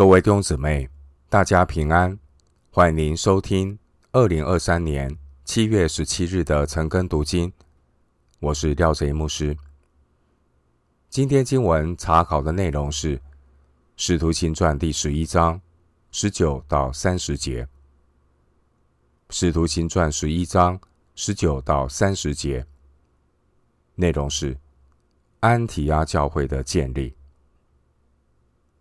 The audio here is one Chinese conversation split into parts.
各位弟兄姊妹，大家平安！欢迎您收听二零二三年七月十七日的晨更读经。我是廖贼牧师。今天经文查考的内容是《使徒行传》第十一章十九到三十节，《使徒行传》十一章十九到三十节内容是安提阿教会的建立。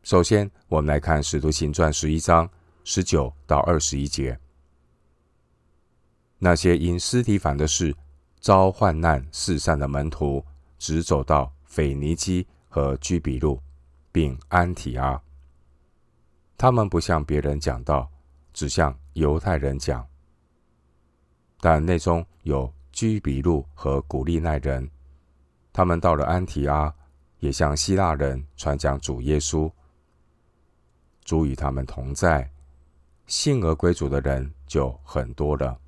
首先，我们来看《使徒行传》十一章十九到二十一节。那些因司提反的事遭患难四散的门徒，直走到腓尼基和居比路，并安提阿。他们不向别人讲道，只向犹太人讲。但内中有居比路和古利奈人，他们到了安提阿，也向希腊人传讲主耶稣。主与他们同在，信而归主的人就很多了。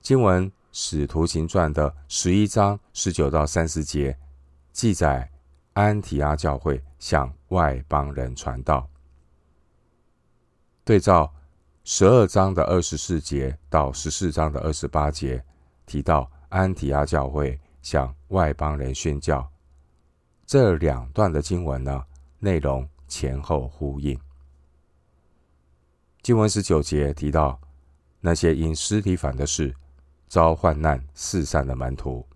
经文《使徒行传》的十一章十九到三十节记载，安提阿教会向外邦人传道。对照十二章的二十四节到十四章的二十八节，提到安提阿教会向外邦人宣教。这两段的经文呢，内容。前后呼应。经文十九节提到那些因尸体反的事遭患难四散的门徒，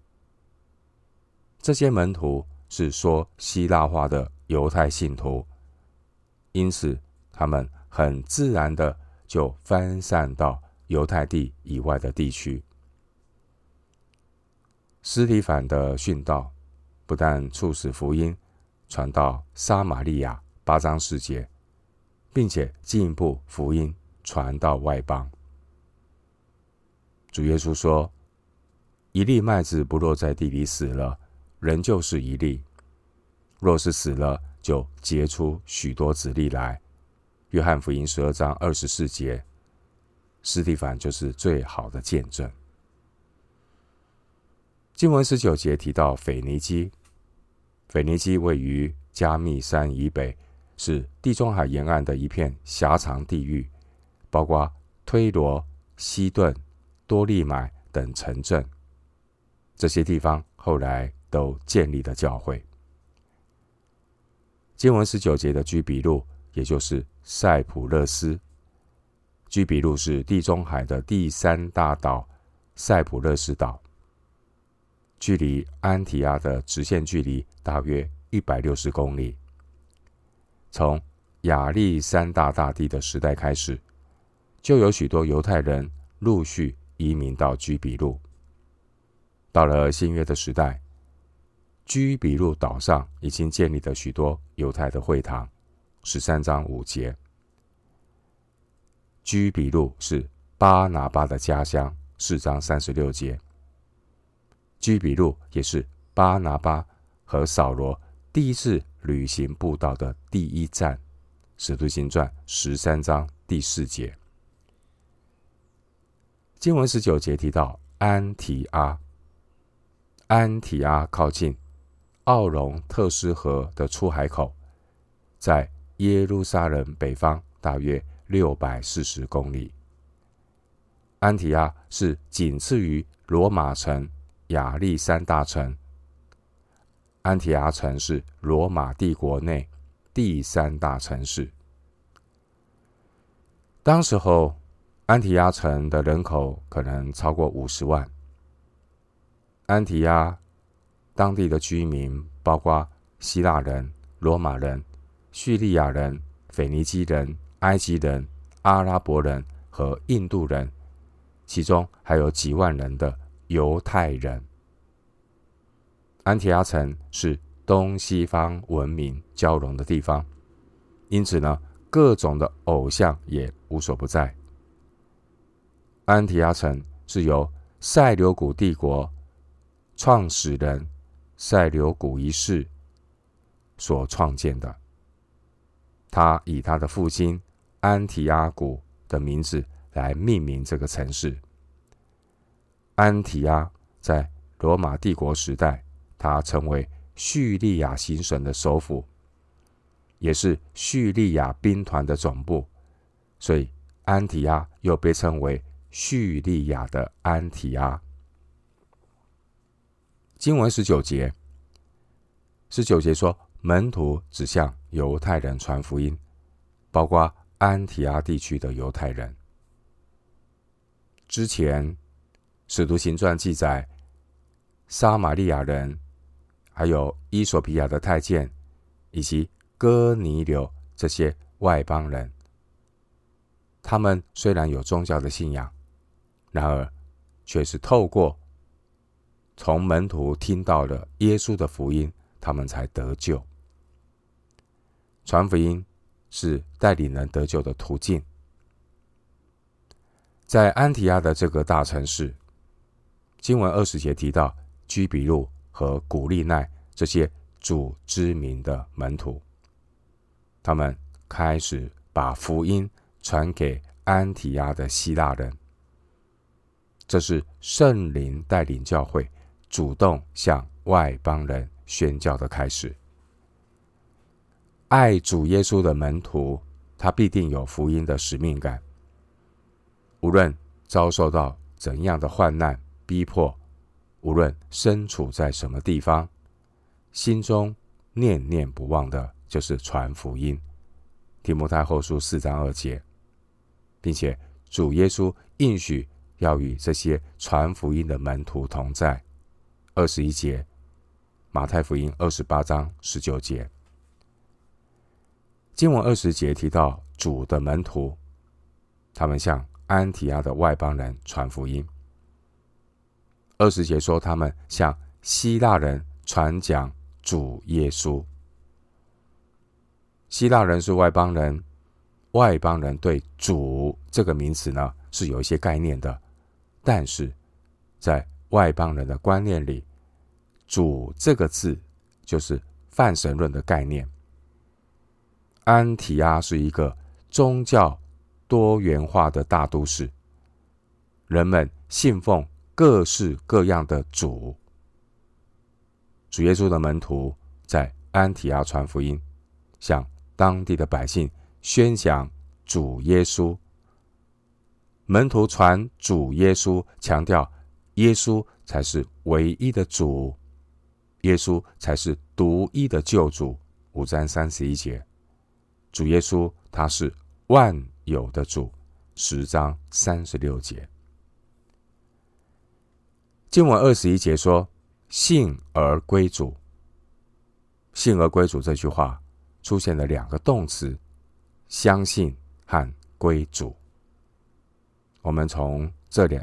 这些门徒是说希腊话的犹太信徒，因此他们很自然的就分散到犹太地以外的地区。司提反的殉道不但促使福音传到撒玛利亚。八章十节，并且进一步福音传到外邦。主耶稣说：“一粒麦子不落在地里死了，仍旧是一粒；若是死了，就结出许多子粒来。”约翰福音十二章二十四节，斯蒂凡就是最好的见证。经文十九节提到腓尼基，腓尼基位于加密山以北。是地中海沿岸的一片狭长地域，包括推罗、西顿、多利买等城镇。这些地方后来都建立了教会。经文十九节的居比路，也就是塞浦路斯。居比路是地中海的第三大岛，塞浦路斯岛，距离安提亚的直线距离大约一百六十公里。从亚历山大大帝的时代开始，就有许多犹太人陆续移民到居比路。到了新约的时代，居比路岛上已经建立了许多犹太的会堂。十三章五节，居比路是巴拿巴的家乡。四章三十六节，居比路也是巴拿巴和扫罗第一次旅行布道的第一站，《使徒行传》十三章第四节。经文十九节提到安提阿，安提阿靠近奥龙特斯河的出海口，在耶路撒冷北方大约六百四十公里。安提阿是仅次于罗马城亚历山大城。安提阿城是罗马帝国内第三大城市。当时候，安提阿城的人口可能超过五十万。安提阿当地的居民包括希腊人、罗马人、叙利亚人、腓尼基人、埃及人、阿拉伯人和印度人，其中还有几万人的犹太人。安提阿城是东西方文明交融的地方，因此呢，各种的偶像也无所不在。安提阿城是由塞琉古帝国创始人塞琉古一世所创建的，他以他的父亲安提阿古的名字来命名这个城市。安提阿在罗马帝国时代。他成为叙利亚行省的首府，也是叙利亚兵团的总部，所以安提阿又被称为叙利亚的安提阿。经文十九节，十九节说，门徒只向犹太人传福音，包括安提阿地区的犹太人。之前，使徒行传记载，撒玛利亚人，还有伊索比亚的太监，以及哥尼流这些外邦人，他们虽然有宗教的信仰，然而却是透过从门徒听到了耶稣的福音，他们才得救。传福音是带领人得救的途径。在安提亚的这个大城市，经文二十节提到居比路和古利奈这些主知名的门徒。他们开始把福音传给安提阿的希腊人，这是圣灵带领教会主动向外邦人宣教的开始。爱主耶稣的门徒，他必定有福音的使命感。无论遭受到怎样的患难逼迫，无论身处在什么地方，心中念念不忘的。就是传福音，提摩太后书四章二节，并且主耶稣应许要与这些传福音的门徒同在。二十一节，马太福音二十八章十九节，经文二十节提到主的门徒，他们向安提阿的外邦人传福音。二十节说他们向希腊人传讲主耶稣。希腊人是外邦人，外邦人对“主”这个名词呢是有一些概念的，但是在外邦人的观念里，“主”这个字就是泛神论的概念。安提阿是一个宗教多元化的大都市，人们信奉各式各样的主。主耶稣的门徒在安提阿传福音，向当地的百姓宣讲主耶稣，门徒传主耶稣，强调耶稣才是唯一的主，耶稣才是独一的救主。五章三十一节，主耶稣他是万有的主。十章三十六节，经文二十一节说：“信而归主。”信而归主这句话。出现了两个动词，相信和归主。我们从这两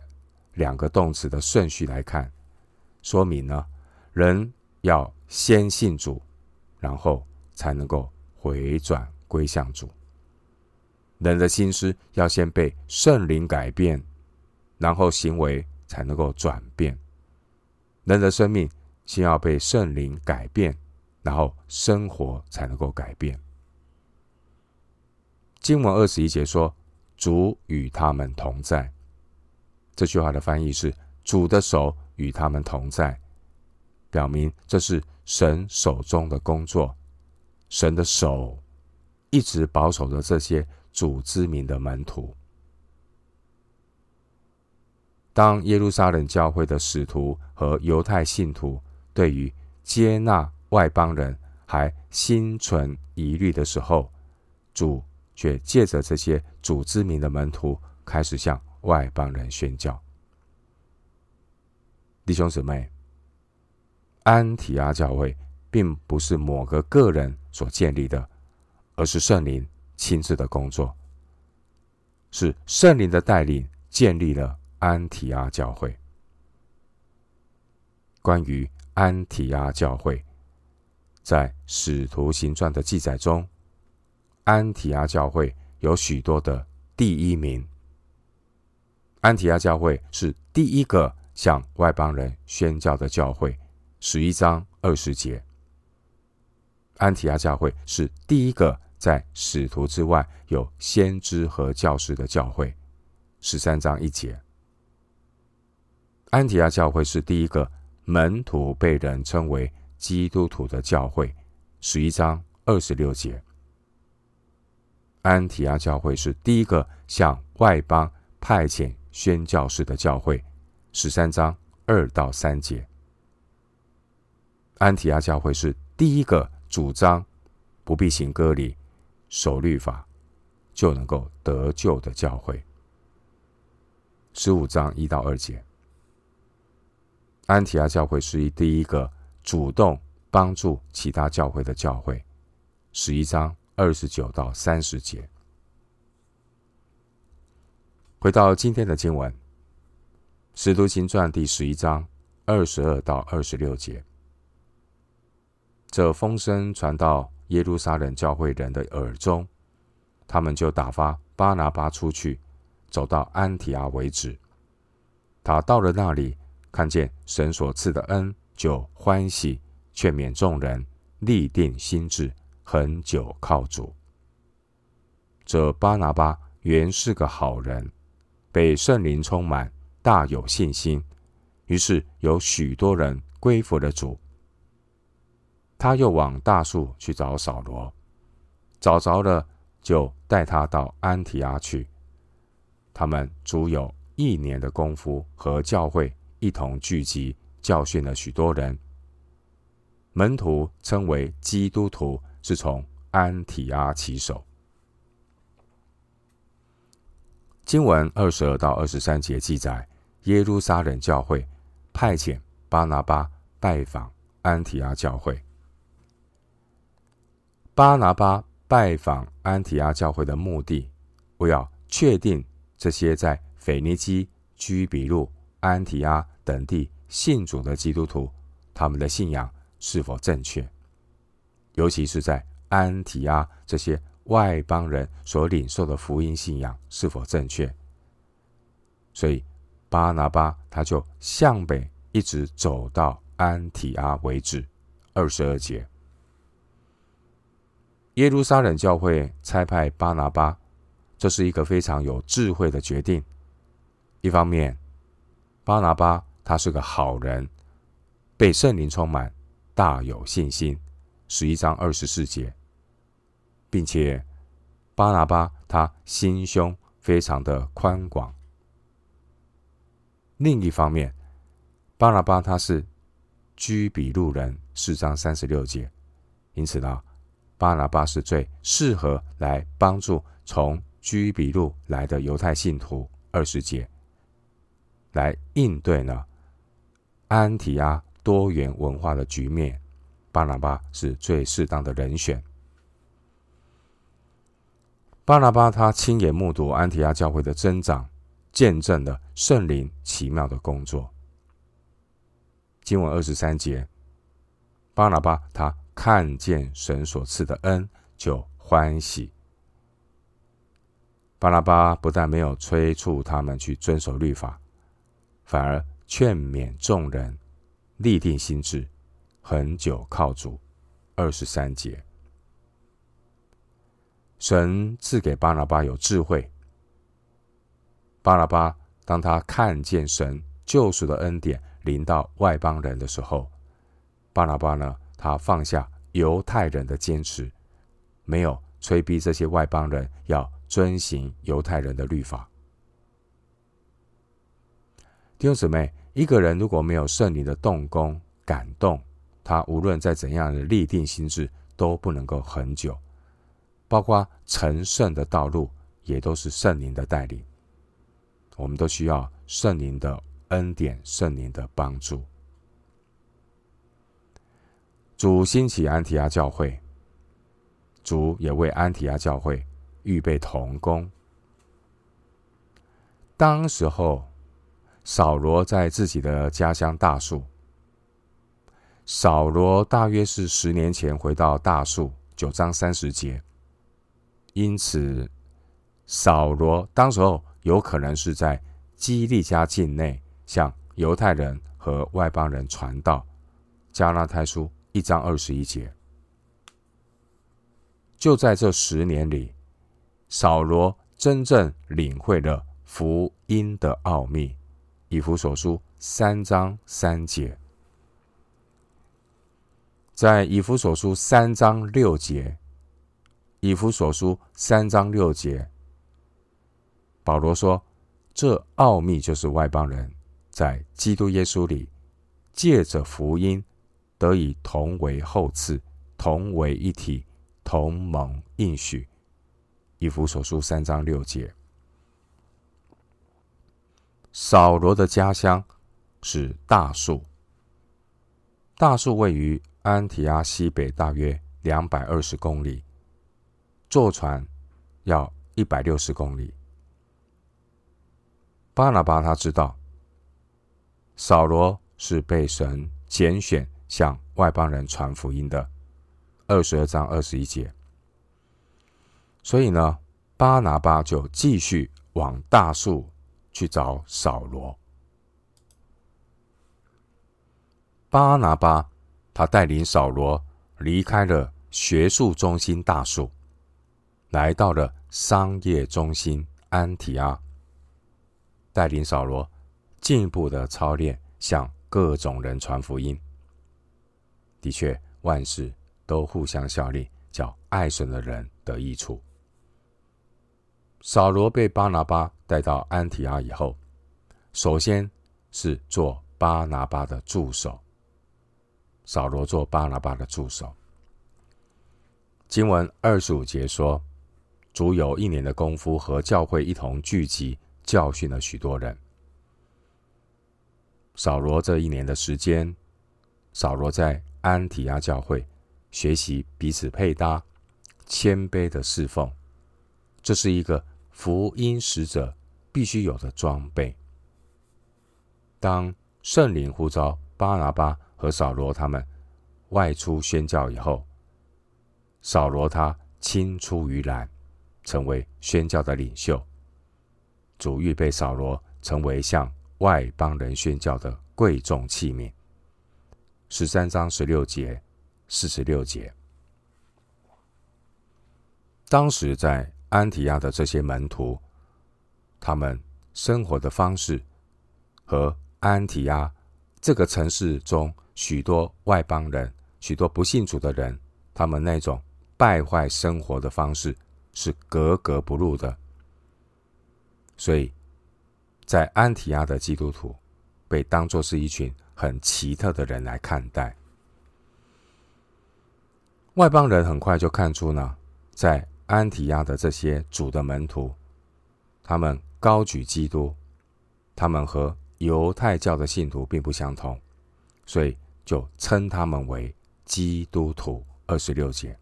两个动词的顺序来看，说明呢，人要先信主，然后才能够回转归向主。人的心思要先被圣灵改变，然后行为才能够转变。人的生命先要被圣灵改变。然后生活才能够改变。经文二十一节说：“主与他们同在。”这句话的翻译是“主的手与他们同在”，表明这是神手中的工作。神的手一直保守着这些主之名的门徒。当耶路撒冷教会的使徒和犹太信徒对于接纳外邦人还心存疑虑的时候，主却借着这些主之名的门徒，开始向外邦人宣教。弟兄姊妹，安提阿教会并不是某个个人所建立的，而是圣灵亲自的工作，是圣灵的带领建立了安提阿教会。关于安提阿教会。在《使徒行传》的记载中，安提阿教会有许多的第一名。安提阿教会是第一个向外邦人宣教的教会，十一章二十节。安提阿教会是第一个在使徒之外有先知和教师的教会，十三章一节。安提亚教会是第一个门徒被人称为基督徒的教会，十一章二十六节，安提亚教会是第一个向外邦派遣宣教士的教会。十三章二到三节。安提亚教会是第一个主张不必行割礼、守律法就能够得救的教会。十五章一到二节。安提阿教会是第一个主动帮助其他教会的教会。十一章二十九到三十节。回到今天的经文，《使徒行传》第十一章二十二到二十六节。这风声传到耶路撒冷教会人的耳中，他们就打发巴拿巴出去，走到安提阿为止。他到了那里。看见神所赐的恩，就欢喜，劝勉众人，立定心志，恒久靠主。这巴拿巴原是个好人，被圣灵充满，大有信心，于是有许多人归服了主。他又往大树去找扫罗，找着了，就带他到安提阿去。他们足有一年的功夫和教会。一同聚集，教训了许多人。门徒称为基督徒，是从安提阿起手。经文二十二到二十三节记载，耶路撒冷教会派遣巴拿巴拜访安提阿教会。巴拿巴拜访安提阿教会的目的，为要确定这些在腓尼基、居比路。安提阿等地信主的基督徒，他们的信仰是否正确？尤其是在安提阿这些外邦人所领受的福音信仰是否正确？所以巴拿巴他就向北一直走到安提阿为止。二十二节，耶路撒冷教会差派巴拿巴，这是一个非常有智慧的决定。一方面，巴拿巴他是个好人，被圣灵充满，大有信心。十一章二十四节，并且巴拿巴他心胸非常的宽广。另一方面，巴拿巴他是居比路人，四章三十六节，因此呢，巴拿巴是最适合来帮助从居比路来的犹太信徒。二十节。来应对呢，安提阿多元文化的局面，巴拿巴是最适当的人选。巴拿巴他亲眼目睹安提阿教会的增长，见证了圣灵奇妙的工作。经文二十三节，巴拿巴他看见神所赐的恩，就欢喜。巴拿巴不但没有催促他们去遵守律法。反而劝勉众人，立定心志，恒久靠主。二十三节，神赐给巴拿巴有智慧。巴拿巴当他看见神救赎的恩典临到外邦人的时候，巴拿巴呢，他放下犹太人的坚持，没有催逼这些外邦人要遵行犹太人的律法。弟兄姊妹，一个人如果没有圣灵的动工感动，他无论在怎样的立定心志，都不能够恒久。包括成圣的道路，也都是圣灵的带领。我们都需要圣灵的恩典、圣灵的帮助。主兴起安提阿教会，主也为安提阿教会预备同工。当时候。扫罗在自己的家乡大数。扫罗大约是十年前回到大数，九章三十节。因此，扫罗当时候有可能是在基利家境内向犹太人和外邦人传道。加拉太书一章二十一节。就在这十年里，扫罗真正领会了福音的奥秘。以弗所书三章三节，在以弗所书三章六节，以弗所书三章六节，保罗说：“这奥秘就是外邦人在基督耶稣里，借着福音得以同为后嗣，同为一体，同蒙应许。”以弗所书三章六节。扫罗的家乡是大数，大数位于安提阿西北大约两百二十公里，坐船要一百六十公里。巴拿巴他知道，扫罗是被神拣选向外邦人传福音的，二十二章二十一节。所以呢，巴拿巴就继续往大数。去找扫罗。巴拿巴他带领扫罗离开了学术中心大数，来到了商业中心安提阿，带领扫罗进一步的操练，向各种人传福音。的确，万事都互相效力，叫爱神的人得益处。扫罗被巴拿巴带到安提阿以后，首先是做巴拿巴的助手。扫罗做巴拿巴的助手。经文二十五节说，足有一年的功夫和教会一同聚集，教训了许多人。扫罗这一年的时间，扫罗在安提阿教会学习彼此配搭、谦卑的侍奉。这是一个福音使者必须有的装备。当圣灵呼召巴拿巴和扫罗他们外出宣教以后，扫罗他青出于蓝，成为宣教的领袖。主预备扫罗成为向外邦人宣教的贵重器皿。十三章十六节、四十六节，当时在。安提亚的这些门徒，他们生活的方式和安提亚这个城市中许多外邦人、许多不信主的人，他们那种败坏生活的方式是格格不入的。所以，在安提亚的基督徒被当作是一群很奇特的人来看待。外邦人很快就看出呢，在安提亚的这些主的门徒，他们高举基督，他们和犹太教的信徒并不相同，所以就称他们为基督徒。二十六节，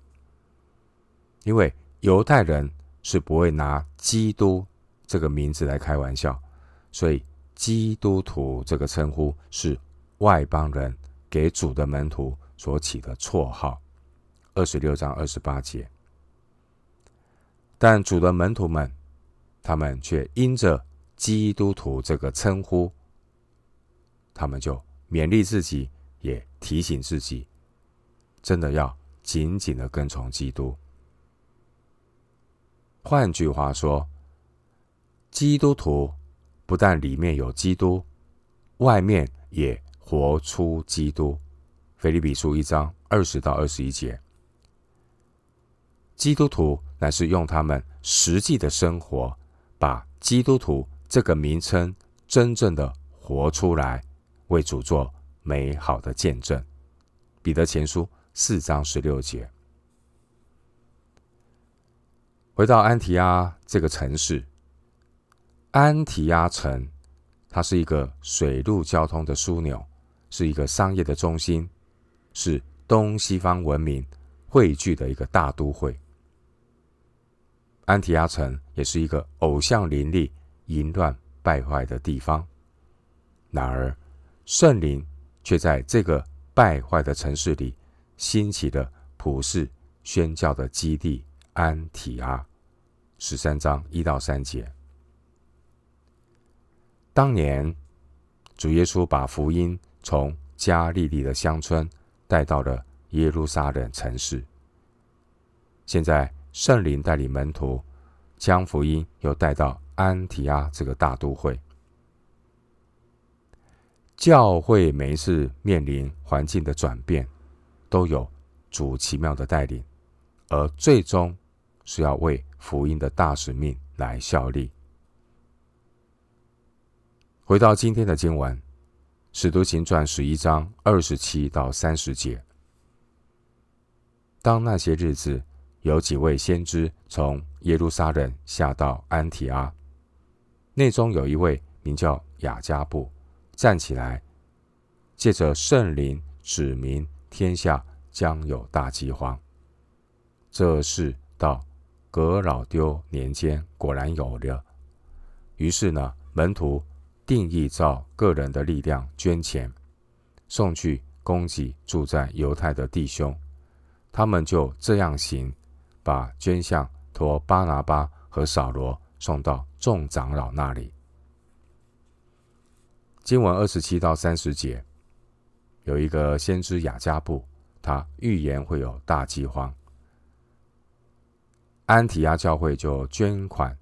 因为犹太人是不会拿基督这个名字来开玩笑，所以基督徒这个称呼是外邦人给主的门徒所起的绰号。二十六章二十八节。但主的门徒们，他们却因着基督徒这个称呼，他们就勉励自己，也提醒自己，真的要紧紧的跟从基督。换句话说，基督徒不但里面有基督，外面也活出基督。腓利比书一章二十到二十一节。基督徒乃是用他们实际的生活，把基督徒这个名称真正的活出来，为主做美好的见证。彼得前书四章十六节。回到安提阿这个城市，安提阿城，它是一个水陆交通的枢纽，是一个商业的中心，是东西方文明汇聚的一个大都会。安提阿城也是一个偶像林立、淫乱败坏的地方。然而，圣灵却在这个败坏的城市里兴起了普世宣教的基地——安提阿。十三章一到三节。当年，主耶稣把福音从加利利的乡村带到了耶路撒冷城市。现在，圣灵带领门徒，将福音又带到安提阿这个大都会。教会每一次面临环境的转变，都有主奇妙的带领，而最终是要为福音的大使命来效力。回到今天的经文，《使徒行传》十一章二十七到三十节。当那些日子，有几位先知从耶路撒冷下到安提阿，内中有一位名叫雅加布，站起来，借着圣灵指明天下将有大饥荒。这事到革老丢年间果然有了。于是呢，门徒定义照个人的力量捐钱，送去供给住在犹太的弟兄。他们就这样行。把捐项托巴拿巴和扫罗送到众长老那里。经文二十七到三十节，有一个先知雅加布，他预言会有大饥荒。安提阿教会就捐款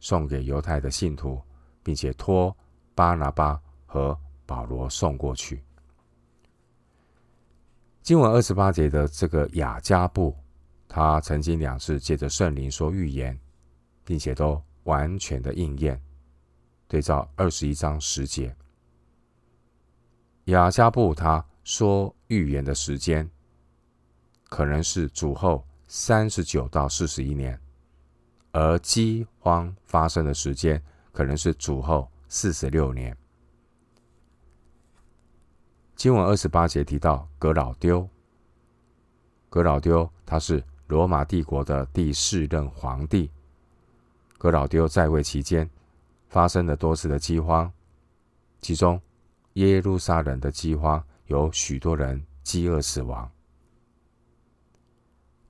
送给犹太的信徒，并且托巴拿巴和保罗送过去。经文二十八节的这个雅加布。他曾经两次借着圣灵说预言，并且都完全的应验。对照二十一章十节，亚加布他说预言的时间，可能是主后三十九到四十一年，而饥荒发生的时间，可能是主后四十六年。经文二十八节提到格老丢，格老丢他是。罗马帝国的第四任皇帝格老丢在位期间，发生了多次的饥荒，其中耶路撒冷的饥荒有许多人饥饿死亡。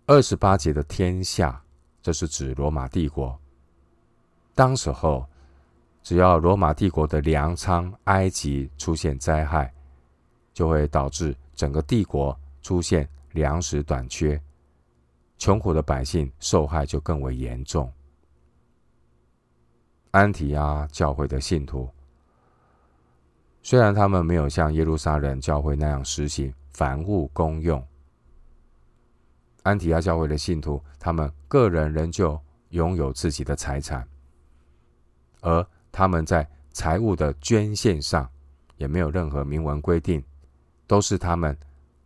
二十八节的天下，这是指罗马帝国。当时候，只要罗马帝国的粮仓埃及出现灾害，就会导致整个帝国出现粮食短缺。穷苦的百姓受害就更为严重。安提阿教会的信徒，虽然他们没有像耶路撒冷教会那样实行凡物公用，安提阿教会的信徒，他们个人仍旧拥有自己的财产，而他们在财务的捐献上也没有任何明文规定，都是他们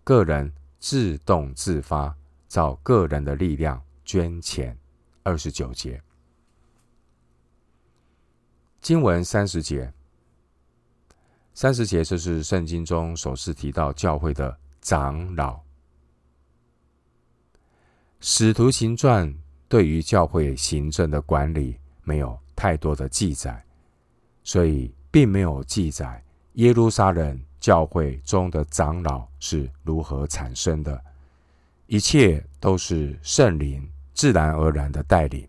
个人自动自发。照个人的力量捐钱，二十九节。经文三十节，三十节这是圣经中首次提到教会的长老。使徒行传对于教会行政的管理没有太多的记载，所以并没有记载耶路撒冷教会中的长老是如何产生的。一切都是圣灵自然而然的带领。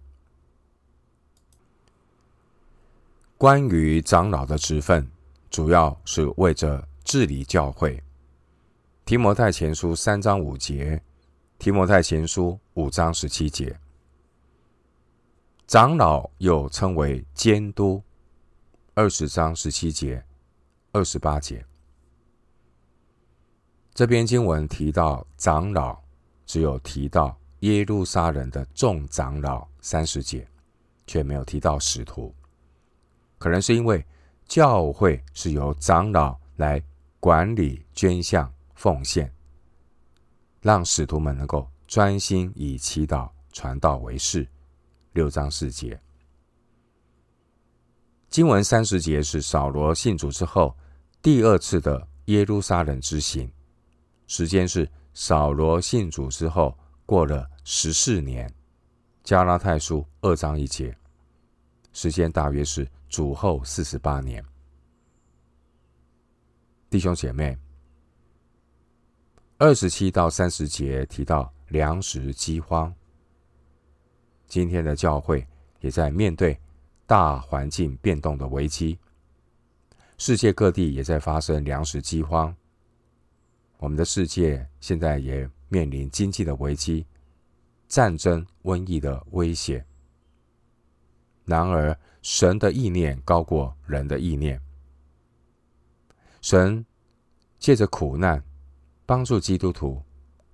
关于长老的职分，主要是为着治理教会。提摩太前书三章五节，提摩太前书五章十七节。长老又称为监督，二十章十七节、二十八节。这篇经文提到长老。只有提到耶路撒冷的众长老三十节，却没有提到使徒。可能是因为教会是由长老来管理捐献奉献，让使徒们能够专心以祈祷传道为事。六章四节，经文三十节是扫罗信主之后第二次的耶路撒冷之行，时间是。扫罗信主之后，过了十四年，加拉太书二章一节，时间大约是主后四十八年。弟兄姐妹，二十七到三十节提到粮食饥荒，今天的教会也在面对大环境变动的危机，世界各地也在发生粮食饥荒。我们的世界现在也面临经济的危机、战争、瘟疫的威胁。然而，神的意念高过人的意念。神借着苦难帮助基督徒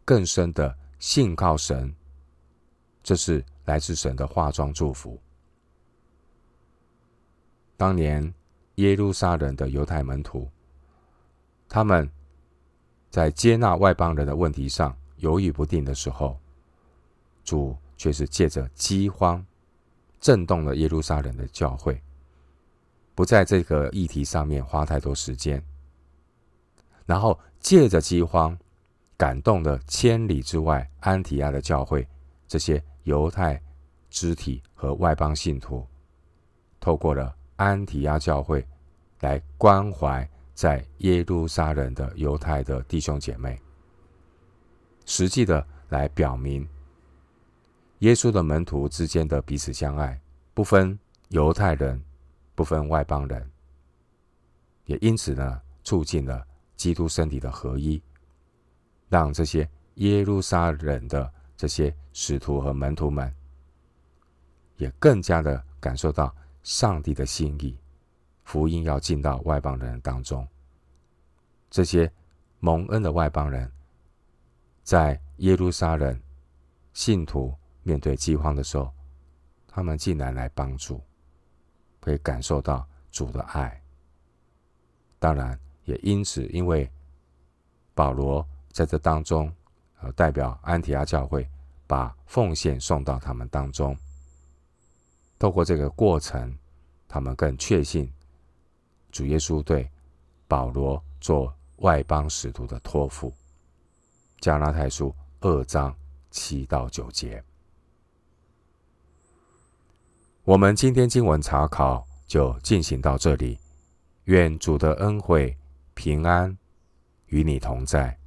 更深的信靠神，这是来自神的化妆祝福。当年耶路撒冷的犹太门徒，他们在接纳外邦人的问题上犹豫不定的时候，主却是借着饥荒震动了耶路撒冷的教会，不在这个议题上面花太多时间，然后借着饥荒感动了千里之外安提亚的教会，这些犹太肢体和外邦信徒，透过了安提亚教会来关怀在耶路撒冷的犹太的弟兄姐妹，实际的来表明。耶稣的门徒之间的彼此相爱，不分犹太人，不分外邦人，也因此呢，促进了基督身体的合一，让这些耶路撒冷的这些使徒和门徒们，也更加的感受到上帝的心意，福音要进到外邦人当中。这些蒙恩的外邦人，在耶路撒冷信徒。面对饥荒的时候，他们竟然来帮助，可以感受到主的爱。当然，也因此，因为保罗在这当中，呃，代表安提阿教会，把奉献送到他们当中。透过这个过程，他们更确信主耶稣对保罗做外邦使徒的托付。加拉太书二章七到九节。我们今天经文查考就进行到这里，愿主的恩惠平安与你同在。